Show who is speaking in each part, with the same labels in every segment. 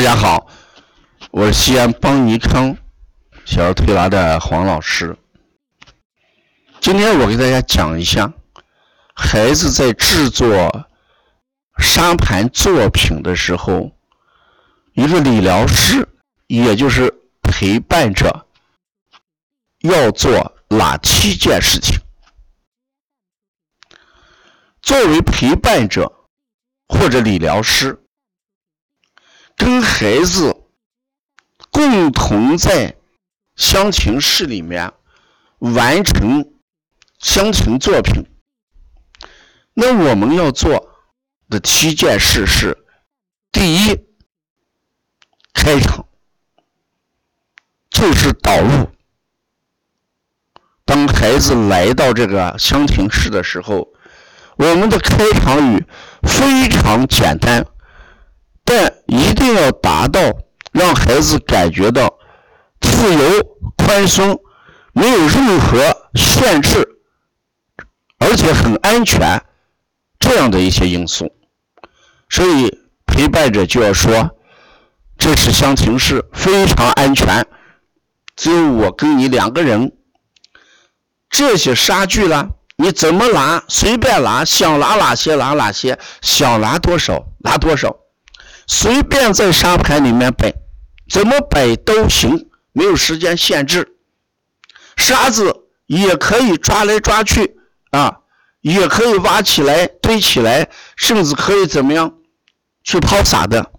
Speaker 1: 大家好，我是西安邦尼康小儿推拿的黄老师。今天我给大家讲一下，孩子在制作沙盘作品的时候，一个理疗师，也就是陪伴者，要做哪七件事情？作为陪伴者或者理疗师。跟孩子共同在乡情室里面完成乡情作品，那我们要做的七件事是：第一，开场就是导入。当孩子来到这个乡情室的时候，我们的开场语非常简单。但一定要达到让孩子感觉到自由、宽松，没有任何限制，而且很安全这样的一些因素。所以陪伴者就要说：“这是相情室，非常安全，只有我跟你两个人。这些沙具呢，你怎么拿随便拿，想拿哪些拿哪些，想拿多少拿多少。”随便在沙盘里面摆，怎么摆都行，没有时间限制。沙子也可以抓来抓去啊，也可以挖起来堆起来，甚至可以怎么样去抛洒的。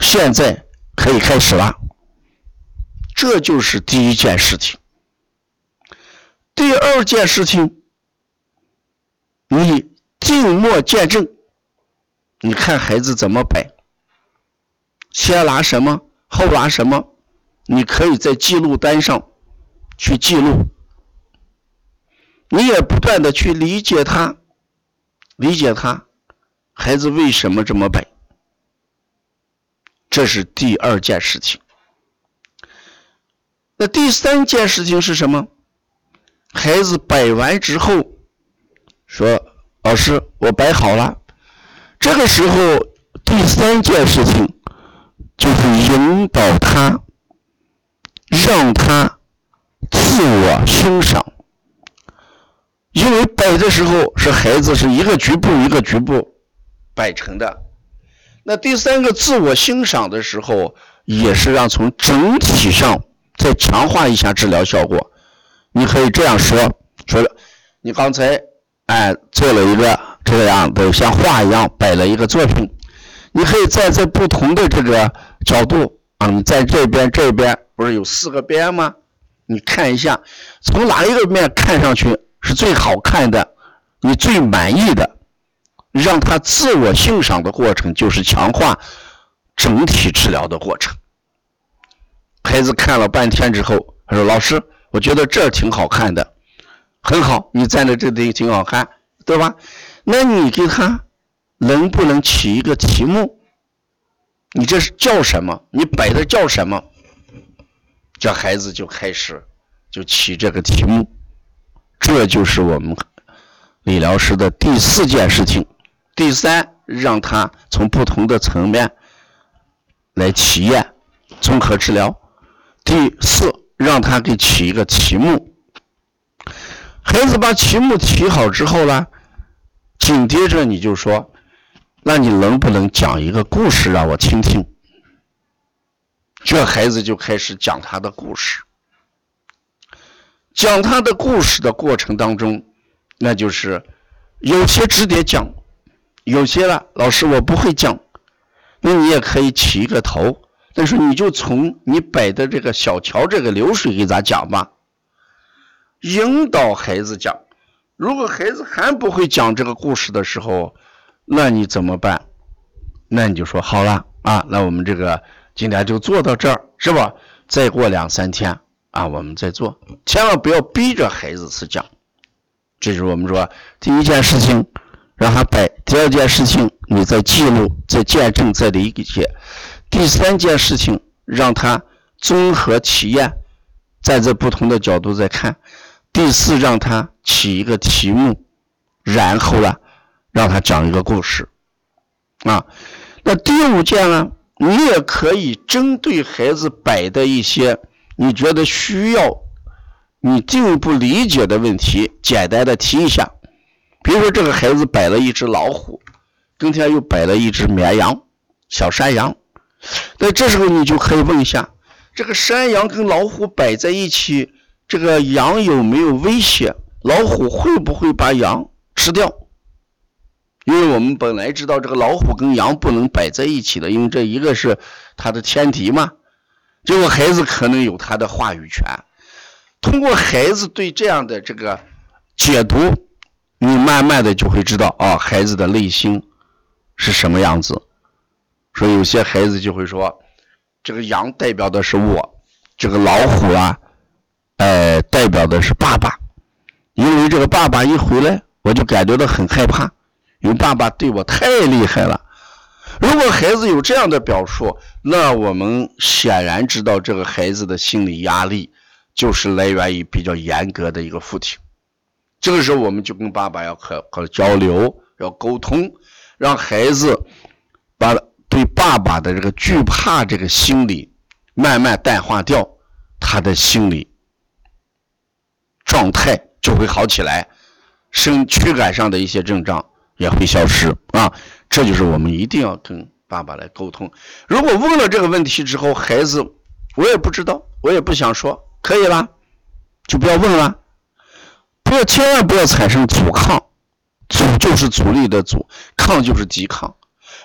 Speaker 1: 现在可以开始了，这就是第一件事情。第二件事情，你静默见证。你看孩子怎么摆，先拿什么，后拿什么，你可以在记录单上去记录。你也不断的去理解他，理解他，孩子为什么这么摆，这是第二件事情。那第三件事情是什么？孩子摆完之后，说：“老师，我摆好了。”这个时候，第三件事情就是引导他，让他自我欣赏。因为摆的时候是孩子是一个局部一个局部摆成的，那第三个自我欣赏的时候，也是让从整体上再强化一下治疗效果。你可以这样说：说你刚才哎做了一个。这样的像画一样摆了一个作品，你可以站在不同的这个角度啊，你在这边这边不是有四个边吗？你看一下，从哪一个面看上去是最好看的，你最满意的，让他自我欣赏的过程就是强化整体治疗的过程。孩子看了半天之后，他说：“老师，我觉得这挺好看的，很好，你站在这里挺好看，对吧？”那你给他能不能起一个题目？你这是叫什么？你摆的叫什么？这孩子就开始就起这个题目，这就是我们理疗师的第四件事情。第三，让他从不同的层面来体验综合治疗。第四，让他给起一个题目。孩子把题目提好之后呢？紧接着你就说，那你能不能讲一个故事让我听听？这孩子就开始讲他的故事。讲他的故事的过程当中，那就是有些直接讲，有些了，老师我不会讲，那你也可以起一个头，但是你就从你摆的这个小桥这个流水给咱讲吧，引导孩子讲。如果孩子还不会讲这个故事的时候，那你怎么办？那你就说好了啊，那我们这个今天就做到这儿，是吧？再过两三天啊，我们再做，千万不要逼着孩子去讲。这是我们说第一件事情，让他摆；第二件事情，你在记录、在见证、在理解；第三件事情，让他综合体验，站在不同的角度在看。第四，让他起一个题目，然后呢，让他讲一个故事，啊，那第五件呢，你也可以针对孩子摆的一些你觉得需要你进一步理解的问题，简单的提一下。比如说，这个孩子摆了一只老虎，跟前又摆了一只绵羊、小山羊，那这时候你就可以问一下：这个山羊跟老虎摆在一起，这个羊有没有威胁？老虎会不会把羊吃掉？因为我们本来知道这个老虎跟羊不能摆在一起的，因为这一个是它的天敌嘛。结果孩子可能有他的话语权。通过孩子对这样的这个解读，你慢慢的就会知道啊，孩子的内心是什么样子。说有些孩子就会说，这个羊代表的是我，这个老虎啊，呃，代表的是爸爸。因为这个爸爸一回来，我就感觉到很害怕，因为爸爸对我太厉害了。如果孩子有这样的表述，那我们显然知道这个孩子的心理压力就是来源于比较严格的一个父亲。这个时候，我们就跟爸爸要和和交流，要沟通，让孩子把对爸爸的这个惧怕这个心理慢慢淡化掉，他的心理状态。就会好起来，身躯干上的一些症状也会消失啊！这就是我们一定要跟爸爸来沟通。如果问了这个问题之后，孩子我也不知道，我也不想说，可以了，就不要问了。不要，千万不要产生阻抗，阻就是阻力的阻，抗就是抵抗。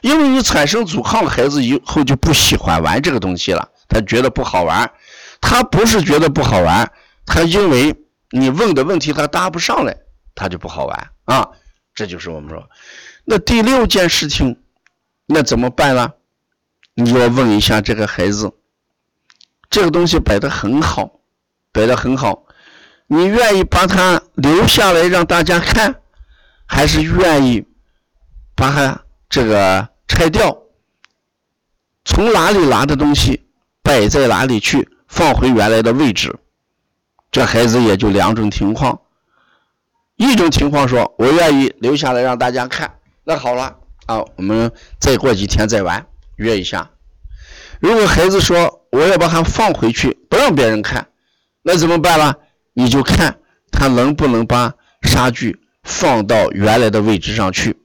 Speaker 1: 因为你产生阻抗，孩子以后就不喜欢玩这个东西了，他觉得不好玩。他不是觉得不好玩，他因为。你问的问题他答不上来，他就不好玩啊！这就是我们说，那第六件事情，那怎么办呢？你要问一下这个孩子，这个东西摆的很好，摆的很好，你愿意把它留下来让大家看，还是愿意把它这个拆掉？从哪里拿的东西摆在哪里去，放回原来的位置？这孩子也就两种情况，一种情况说，我愿意留下来让大家看，那好了啊，我们再过几天再玩，约一下。如果孩子说我要把它放回去，不让别人看，那怎么办呢？你就看他能不能把沙具放到原来的位置上去，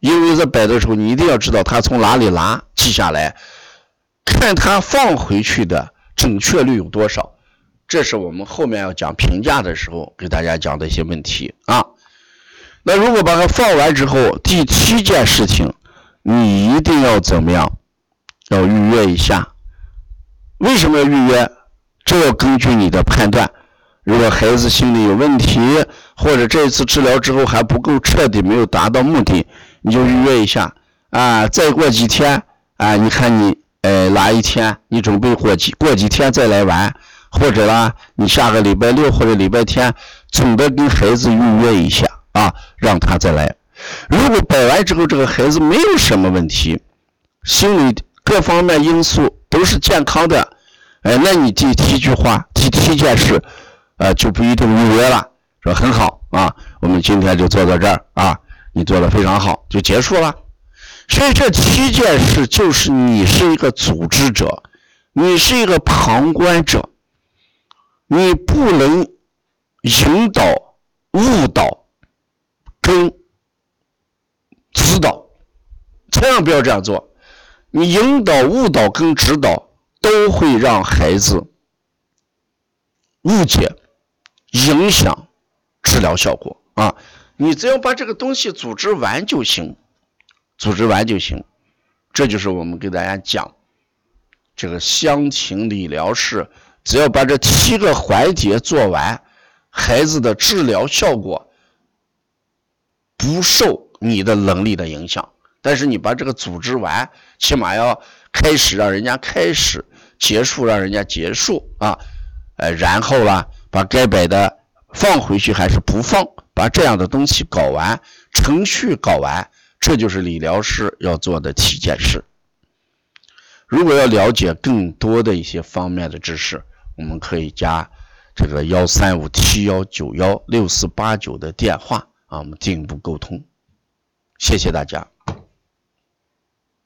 Speaker 1: 因为在摆的时候，你一定要知道他从哪里拿，记下来，看他放回去的准确率有多少。这是我们后面要讲评价的时候给大家讲的一些问题啊。那如果把它放完之后，第七件事情，你一定要怎么样？要预约一下。为什么要预约？这要根据你的判断。如果孩子心里有问题，或者这一次治疗之后还不够彻底，没有达到目的，你就预约一下啊。再过几天啊，你看你呃哪一天你准备过几过几天再来玩。或者呢，你下个礼拜六或者礼拜天，总得跟孩子预约一下啊，让他再来。如果摆完之后这个孩子没有什么问题，心理各方面因素都是健康的，哎，那你第七句话、第七件事，呃，就不一定预约了，说很好啊，我们今天就做到这儿啊，你做的非常好，就结束了。所以这七件事就是你是一个组织者，你是一个旁观者。你不能引导、误导跟指导，千万不要这样做。你引导、误导跟指导都会让孩子误解、影响治疗效果啊！你只要把这个东西组织完就行，组织完就行。这就是我们给大家讲这个乡情理疗室。只要把这七个环节做完，孩子的治疗效果不受你的能力的影响。但是你把这个组织完，起码要开始让人家开始，结束让人家结束啊。呃，然后呢，把该摆的放回去还是不放，把这样的东西搞完，程序搞完，这就是理疗师要做的七件事。如果要了解更多的一些方面的知识，我们可以加这个幺三五七幺九幺六四八九的电话啊，我们进一步沟通。谢谢大家。